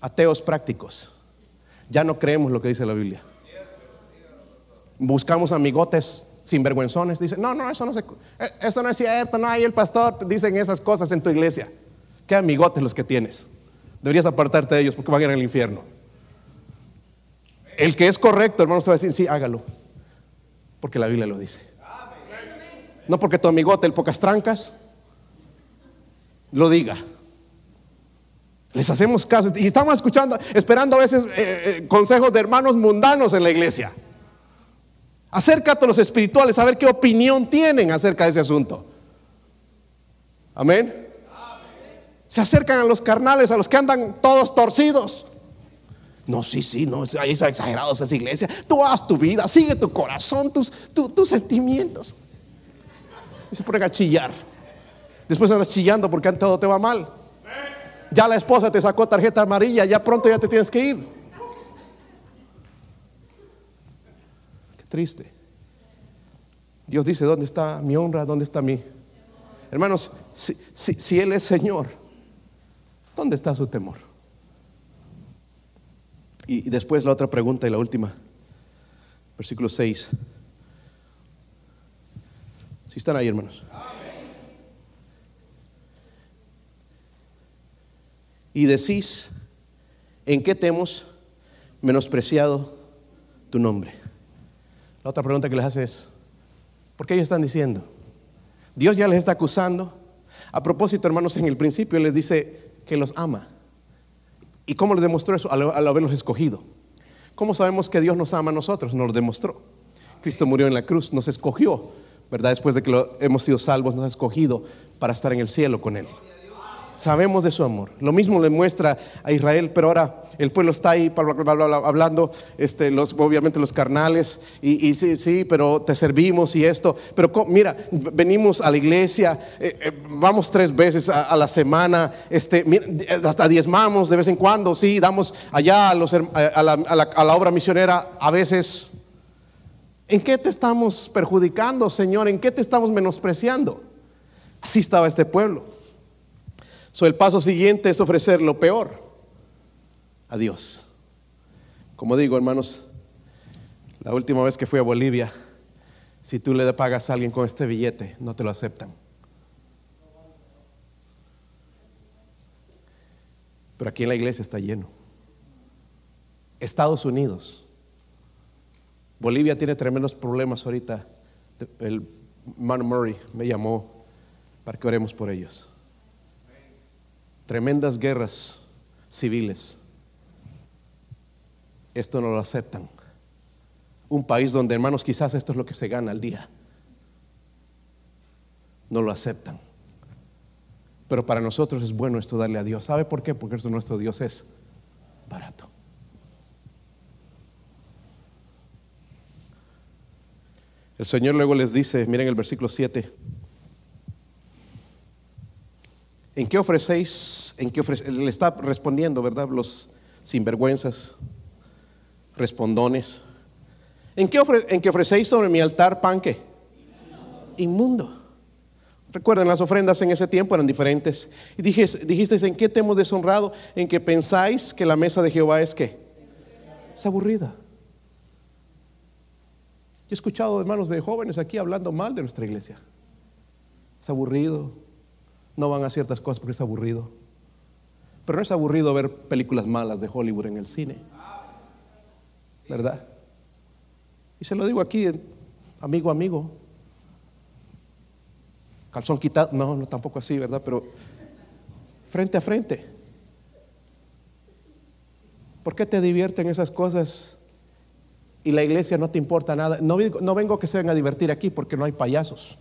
Ateos prácticos. Ya no creemos lo que dice la Biblia. Buscamos amigotes sinvergüenzones. Dicen, no, no, eso no, se, eh, no es cierto. No, hay el pastor dicen esas cosas en tu iglesia. ¿Qué amigotes los que tienes? Deberías apartarte de ellos porque van a ir al infierno. El que es correcto, hermano, se va a decir, sí, hágalo. Porque la Biblia lo dice. No porque tu amigote, el pocas trancas, lo diga. Les hacemos caso y estamos escuchando, esperando a veces eh, eh, consejos de hermanos mundanos en la iglesia. Acércate a los espirituales a ver qué opinión tienen acerca de ese asunto. Amén. Se acercan a los carnales, a los que andan todos torcidos. No, sí, sí, no, es exagerado esa iglesia. Tú haz tu vida, sigue tu corazón, tus, tus sentimientos y se ponen a chillar. Después andas chillando porque todo te va mal. Ya la esposa te sacó tarjeta amarilla, ya pronto ya te tienes que ir. Qué triste. Dios dice, ¿dónde está mi honra? ¿Dónde está mi... Hermanos, si, si Él es Señor, ¿dónde está su temor? Y, y después la otra pregunta y la última. Versículo 6. Si están ahí, hermanos. Y decís, ¿en qué te hemos menospreciado tu nombre? La otra pregunta que les hace es, ¿por qué ellos están diciendo? Dios ya les está acusando. A propósito, hermanos, en el principio les dice que los ama. ¿Y cómo les demostró eso? Al, haberlos escogido. ¿Cómo sabemos que Dios nos ama a nosotros? Nos lo demostró. Cristo murió en la cruz, nos escogió ¿verdad? Después de que hemos sido salvos, nos ha escogido para estar en el cielo con Él. Sabemos de su amor. Lo mismo le muestra a Israel, pero ahora el pueblo está ahí bla, bla, bla, bla, bla, hablando, este, los, obviamente los carnales, y, sí, sí, pero te servimos y esto. Pero mira, venimos a la iglesia, eh, eh, vamos tres veces a, la semana, este, mira, hasta diezmamos de vez en cuando, sí, damos allá a, los a- a la obra misionera a veces. ¿En qué te estamos perjudicando, Señor? ¿En qué te estamos menospreciando? Así estaba este pueblo. So, el paso siguiente es ofrecer lo peor a Dios. Como digo, hermanos, la última vez que fui a Bolivia, si tú le pagas a alguien con este billete, no te lo aceptan. Pero aquí en la iglesia está lleno. Estados Unidos. Bolivia tiene tremendos problemas ahorita. El Man Murray me llamó para que oremos por ellos tremendas guerras civiles. Esto no lo aceptan. Un país donde, hermanos, quizás esto es lo que se gana al día. No lo aceptan. Pero para nosotros es bueno esto darle a Dios. ¿Sabe por qué? Porque nuestro Dios es barato. El Señor luego les dice, miren el versículo 7. ¿En qué ofrecéis? ¿En qué ofrece- Le está respondiendo, ¿verdad? Los sinvergüenzas, respondones. ¿En qué, ofre- en qué ofrecéis sobre mi altar pan qué? Inmundo. Recuerden, las ofrendas en ese tiempo eran diferentes. Y dijiste, dijisteis, ¿en qué te hemos deshonrado? En que pensáis que la mesa de Jehová es qué? Es aburrida. Yo he escuchado hermanos de jóvenes aquí hablando mal de nuestra iglesia. Es aburrido, no van a ciertas cosas porque es aburrido. Pero no es aburrido ver películas malas de Hollywood en el cine. ¿Verdad? Y se lo digo aquí, amigo, amigo. Calzón quitado, no, no tampoco así, ¿verdad? Pero frente a frente. ¿Por qué te divierten esas cosas y la iglesia no te importa nada? No, no vengo que se vengan a divertir aquí porque no hay payasos.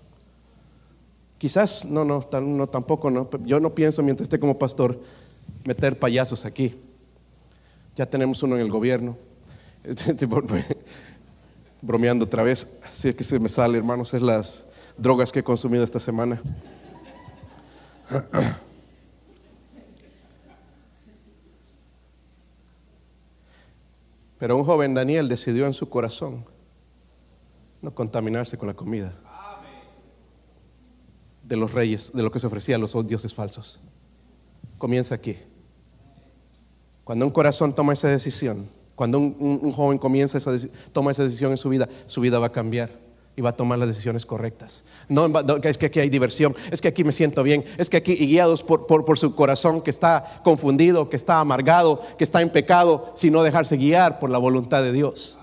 Quizás, no, no, no, tampoco, no. Yo no pienso mientras esté como pastor meter payasos aquí. Ya tenemos uno en el gobierno. *laughs* Estoy Bromeando otra vez, así es que se me sale, hermanos, es las drogas que he consumido esta semana. Pero un joven Daniel decidió en su corazón no contaminarse con la comida de los reyes, de lo que se ofrecía a los dioses falsos. Comienza aquí. Cuando un corazón toma esa decisión, cuando un, joven comienza esa, toma esa decisión en su vida, su vida va a cambiar y va a tomar las decisiones correctas. No, es que aquí hay diversión, es que aquí me siento bien, es que aquí, y guiados por, por- por su corazón que está confundido, que está amargado, que está en pecado, sino dejarse guiar por la voluntad de Dios.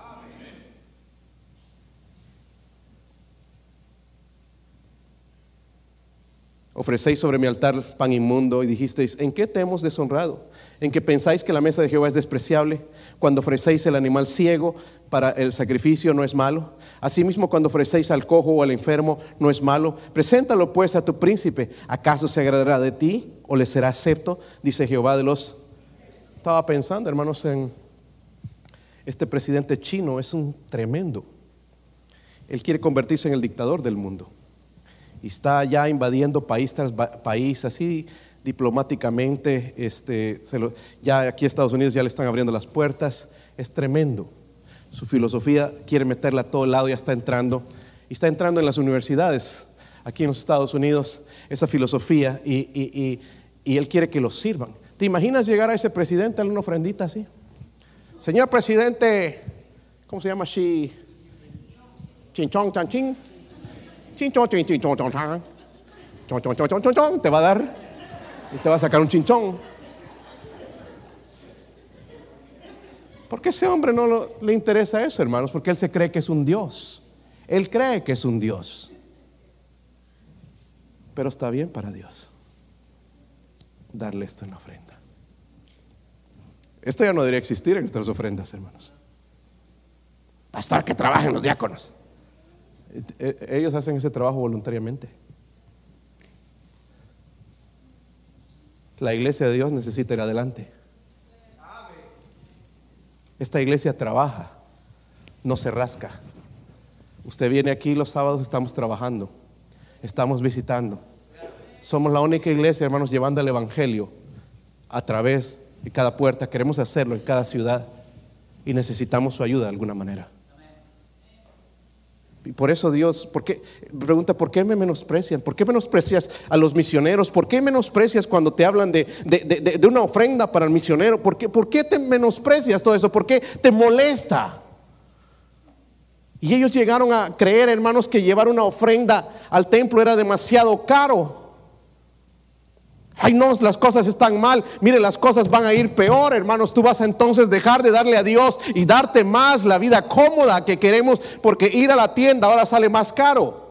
Ofrecéis sobre mi altar pan inmundo y dijisteis, ¿en qué te hemos deshonrado? ¿En que pensáis que la mesa de Jehová es despreciable? Cuando ofrecéis el animal ciego para el sacrificio no es malo. Asimismo, cuando ofrecéis al cojo o al enfermo no es malo. Preséntalo pues a tu príncipe. ¿Acaso se agradará de ti o le será acepto? Dice Jehová de los... Estaba pensando, hermanos, en este presidente chino, es un tremendo. Él quiere convertirse en el dictador del mundo y está ya invadiendo país tras país, así diplomáticamente, este, se lo- ya aquí a Estados Unidos ya le están abriendo las puertas, es tremendo. Su filosofía quiere meterla a todo lado, ya está entrando, y está entrando en las universidades, aquí en los Estados Unidos, esa filosofía, y, y- y- y él quiere que los sirvan. ¿Te imaginas llegar a ese presidente, darle una ofrendita así? Señor presidente, ¿cómo se llama? Shi, Chinchón, Chanchín. Te va a dar y te va a sacar un chinchón. ¿Por qué ese hombre no le interesa eso, hermanos? Porque él se cree que es un Dios. Él cree que es un Dios. Pero está bien para Dios darle esto en la ofrenda. Esto ya no debería existir en nuestras ofrendas, hermanos. Pastor, que trabajen los diáconos. Eh, Ellos hacen ese trabajo voluntariamente. La iglesia de Dios necesita ir adelante. Esta iglesia trabaja, no se rasca. Usted viene aquí los sábados, estamos trabajando, estamos visitando. Somos la única iglesia, hermanos, llevando el Evangelio a través de cada puerta. Queremos hacerlo en cada ciudad y necesitamos su ayuda de alguna manera. Y por eso Dios, ¿por qué? Pregunta, ¿por qué me menosprecian? ¿Por qué menosprecias a los misioneros? ¿Por qué menosprecias cuando te hablan de, de- de- de una ofrenda para el misionero? ¿Por qué, ¿Por qué te menosprecias todo eso? ¿Por qué te molesta? Y ellos llegaron a creer, hermanos, que llevar una ofrenda al templo era demasiado caro. Ay, no, las cosas están mal. Mire, las cosas van a ir peor, hermanos. Tú vas a entonces dejar de darle a Dios y darte más la vida cómoda que queremos, porque ir a la tienda ahora sale más caro.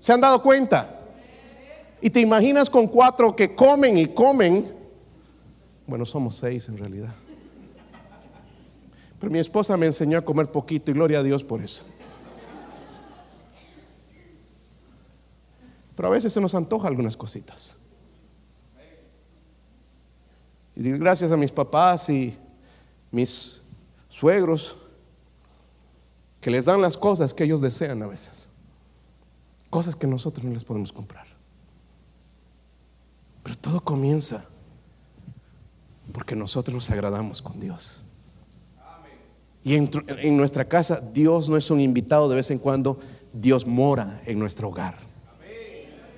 ¿Se han dado cuenta? Y te imaginas con cuatro que comen y comen. Bueno, somos seis en realidad. Pero mi esposa me enseñó a comer poquito y gloria a Dios por eso. Pero a veces se nos antoja algunas cositas. Y gracias a mis papás y mis suegros que les dan las cosas que ellos desean a veces. Cosas que nosotros no les podemos comprar. Pero todo comienza porque nosotros nos agradamos con Dios. Y en nuestra casa Dios no es un invitado de vez en cuando, Dios mora en nuestro hogar.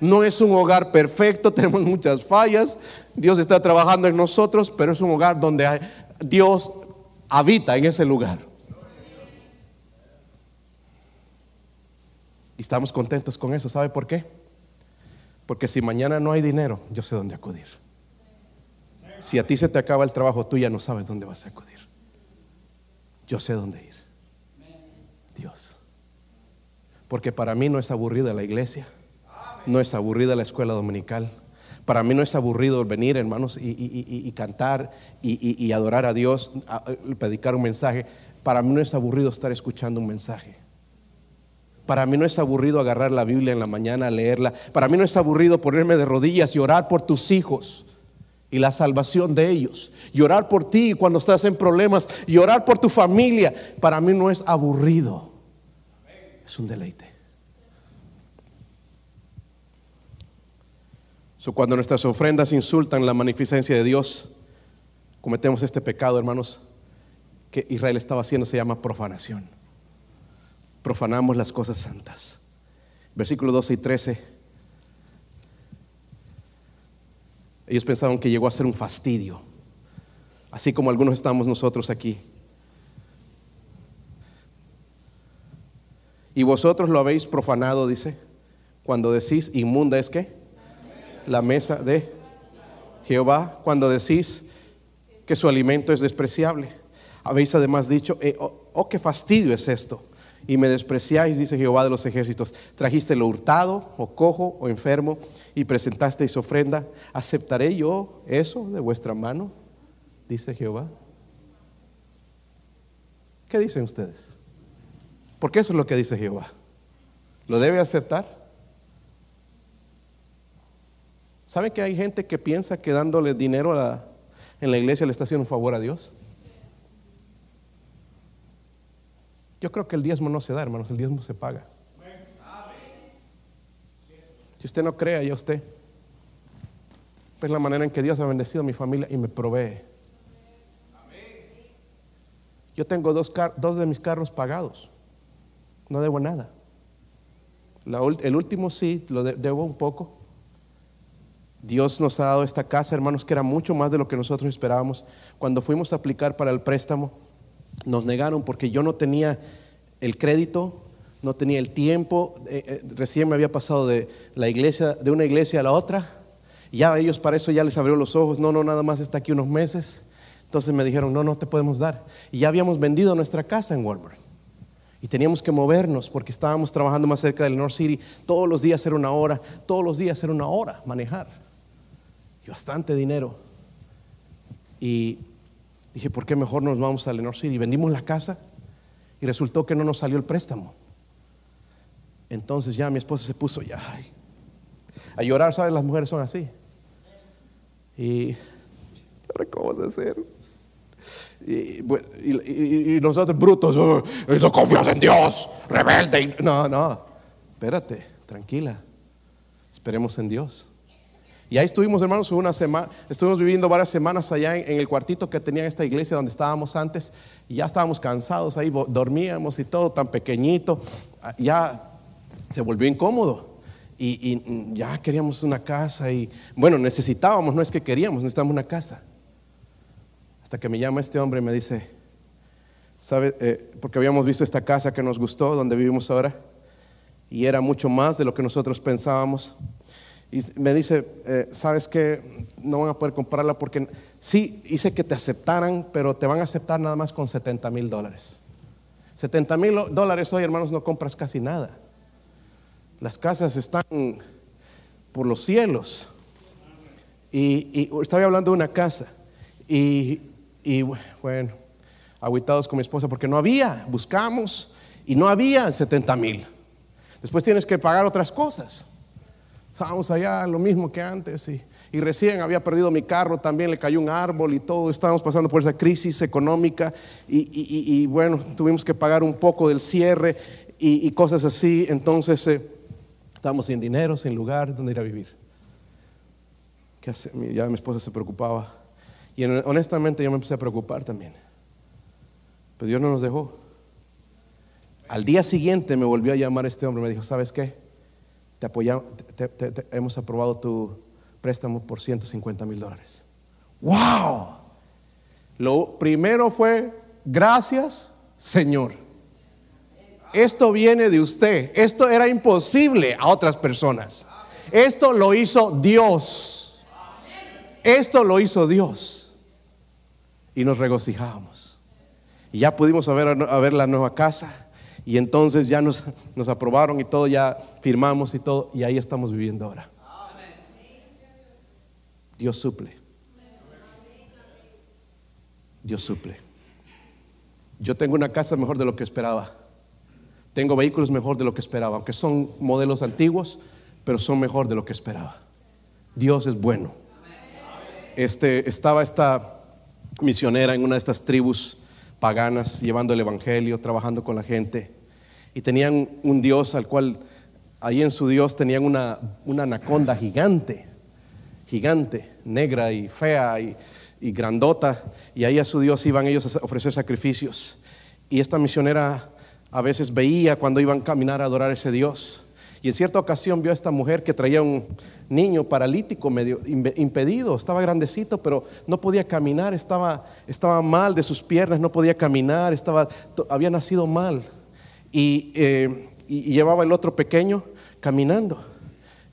No es un hogar perfecto, *laughs* tenemos muchas fallas, Dios está trabajando en nosotros, pero es un hogar donde Dios habita en ese lugar. Y estamos contentos con eso, ¿sabe por qué? Porque si mañana no hay dinero, yo sé dónde acudir. Si a ti se te acaba el trabajo, tú ya no sabes dónde vas a acudir. Yo sé dónde ir. Dios. Porque para mí no es aburrida la iglesia, no es aburrida la escuela dominical. Para mí no es aburrido venir, hermanos, y, y- y- y cantar y, adorar a Dios, a predicar un mensaje. Para mí no es aburrido estar escuchando un mensaje. Para mí no es aburrido agarrar la Biblia en la mañana, leerla. Para mí no es aburrido ponerme de rodillas y orar por tus hijos y la salvación de ellos. Y orar por ti cuando estás en problemas y orar por tu familia. Para mí no es aburrido. Es un deleite. So, cuando nuestras ofrendas insultan la magnificencia de Dios, cometemos este pecado, hermanos, que Israel estaba haciendo, se llama profanación profanamos las cosas santas. Versículos 12 y 13. Ellos pensaban que llegó a ser un fastidio, así como algunos estamos nosotros aquí. Y vosotros lo habéis profanado, dice, cuando decís inmunda es que la mesa de Jehová, cuando decís que su alimento es despreciable. Habéis además dicho, eh, oh, oh, qué fastidio es esto. Y me despreciáis, dice Jehová de los ejércitos. Trajiste lo hurtado, o cojo, o enfermo, y presentasteis ofrenda. ¿Aceptaré yo eso de vuestra mano? Dice Jehová. ¿Qué dicen ustedes? Porque eso es lo que dice Jehová. ¿Lo debe aceptar? ¿Saben que hay gente que piensa que dándole dinero en la iglesia le está haciendo un favor a Dios? Yo creo que el diezmo no se da, hermanos, el diezmo se paga. Si usted no cree, ya usted. Es la manera en que Dios ha bendecido a mi familia y me provee. Yo tengo dos, dos de mis carros pagados. No debo nada. El último sí, lo de- debo un poco. Dios nos ha dado esta casa, hermanos, que era mucho más de lo que nosotros esperábamos. Cuando fuimos a aplicar para el préstamo, nos negaron porque yo no tenía el crédito, no tenía el tiempo. eh, eh, recién me había pasado de la iglesia, de una iglesia a la otra. Y ya ellos para eso ya les abrió los ojos. No, no, nada más está aquí unos meses. Entonces me dijeron, no, no te podemos dar. Y ya habíamos vendido nuestra casa en Walmart. Y teníamos que movernos porque estábamos trabajando más cerca del North City. Todos los días era una hora, todos los días era una hora manejar. Y bastante dinero. Y dije, ¿por qué mejor nos vamos al North City? Vendimos la casa y resultó que no nos salió el préstamo. Entonces ya mi esposa se puso ya a llorar, ¿sabes? Las mujeres son así. Y ahora cómo vas a hacer. Y, y- y- y nosotros brutos, "Oh, no confías en Dios, rebelde. No, no, espérate, tranquila. Esperemos en Dios. Y ahí estuvimos, hermanos, una semana, estuvimos viviendo varias semanas allá en, en el cuartito que tenía esta iglesia donde estábamos antes. Y ya estábamos cansados ahí, dormíamos y todo tan pequeñito. Ah, Ya se volvió incómodo. Y, y, mm, ya queríamos una casa y, bueno, necesitábamos, no es que queríamos, necesitábamos una casa. Hasta que me llama este hombre y me dice, ¿sabe? Eh, porque habíamos visto esta casa que nos gustó, donde vivimos ahora, y era mucho más de lo que nosotros pensábamos. Y me dice, eh, ¿sabes qué? No van a poder comprarla porque sí, hice que te aceptaran, pero te van a aceptar nada más con 70 mil dólares. 70 mil dólares hoy, hermanos, no compras casi nada. Las casas están por los cielos. Y, y estaba hablando de una casa. Y, y, bueno, aguitados con mi esposa porque no había. Buscamos y no había 70 mil. Después tienes que pagar otras cosas. Estábamos allá, lo mismo que antes. Y, y recién había perdido mi carro, también le cayó un árbol y todo. Estábamos pasando por esa crisis económica. Y, y- y- bueno, tuvimos que pagar un poco del cierre y, cosas así. Entonces, eh, estábamos sin dinero, sin lugar donde ir a vivir. ¿Qué hace? Ya mi esposa se preocupaba. Y en- honestamente yo me empecé a preocupar también. Pero Dios no nos dejó. Al día siguiente me volvió a llamar este hombre. Me dijo, ¿sabes qué? Te apoyamos, te- hemos aprobado tu préstamo por 150 mil dólares. ¡Wow! Lo primero fue, gracias, Señor. Esto viene de usted. Esto era imposible a otras personas. Esto lo hizo Dios. Esto lo hizo Dios. Y nos regocijamos. Y ya pudimos ver, ver la nueva casa. Y entonces ya nos, nos aprobaron y todo, ya firmamos y todo. Y ahí estamos viviendo ahora. Dios suple. Dios suple. Yo tengo una casa mejor de lo que esperaba. Tengo vehículos mejor de lo que esperaba, aunque son modelos antiguos, pero son mejor de lo que esperaba. Dios es bueno. Este, estaba esta misionera en una de estas tribus paganas, llevando el evangelio, trabajando con la gente, y tenían un Dios al cual, ahí en su Dios tenían una, una anaconda gigante, gigante, negra y fea y, y grandota, y ahí a su Dios iban ellos a ofrecer sacrificios. Y esta misionera a veces veía cuando iban a caminar a adorar a ese Dios. Y en cierta ocasión vio a esta mujer que traía un niño paralítico, medio impedido, estaba grandecito, pero no podía caminar, estaba, estaba mal de sus piernas, no podía caminar, estaba, había nacido mal. Y, eh, y- llevaba el otro pequeño caminando.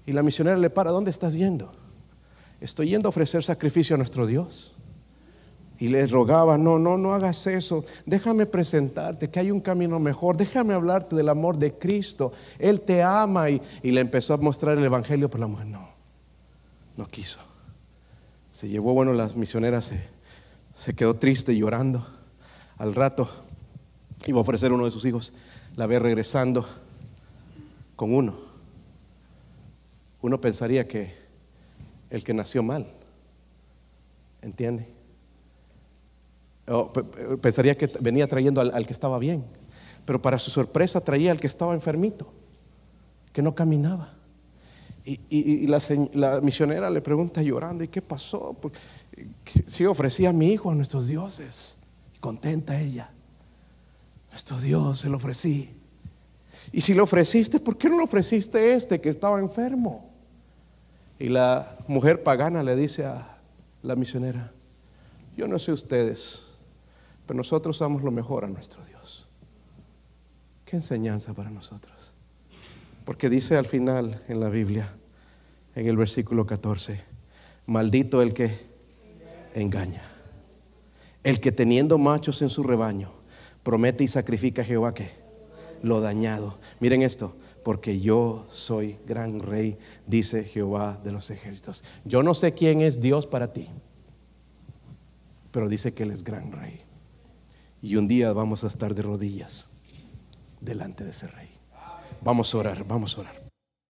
Y la misionera le para, ¿dónde estás yendo? Estoy yendo a ofrecer sacrificio a nuestro Dios. Y les rogaba, no, no, no hagas eso. Déjame presentarte, que hay un camino mejor. Déjame hablarte del amor de Cristo. Él te ama. Y, y le empezó a mostrar el Evangelio, pero la mujer no, no quiso. Se llevó, bueno, las misioneras se, se quedó triste llorando. Al rato iba a ofrecer uno de sus hijos. La ve regresando con uno. Uno pensaría que el que nació mal, ¿entiende? Pensaría que venía trayendo al que estaba bien, pero para su sorpresa traía al que estaba enfermito, que no caminaba. Y, la, misionera le pregunta llorando, ¿y qué pasó? Porque si ofrecía a mi hijo a nuestros dioses, contenta ella, nuestro Dios se lo ofrecí. Y si lo ofreciste, ¿por qué no lo ofreciste este que estaba enfermo? Y la mujer pagana le dice a la misionera, yo no sé ustedes, pero nosotros damos lo mejor a nuestro Dios. Qué enseñanza para nosotros. Porque dice al final en la Biblia, en el versículo 14, maldito el que engaña, el que teniendo machos en su rebaño, promete y sacrifica a Jehová que lo dañado. Miren esto, porque yo soy gran rey, dice Jehová de los ejércitos. Yo no sé quién es Dios para ti, pero dice que Él es gran rey. Y un día vamos a estar de rodillas delante de ese rey. Vamos a orar, vamos a orar.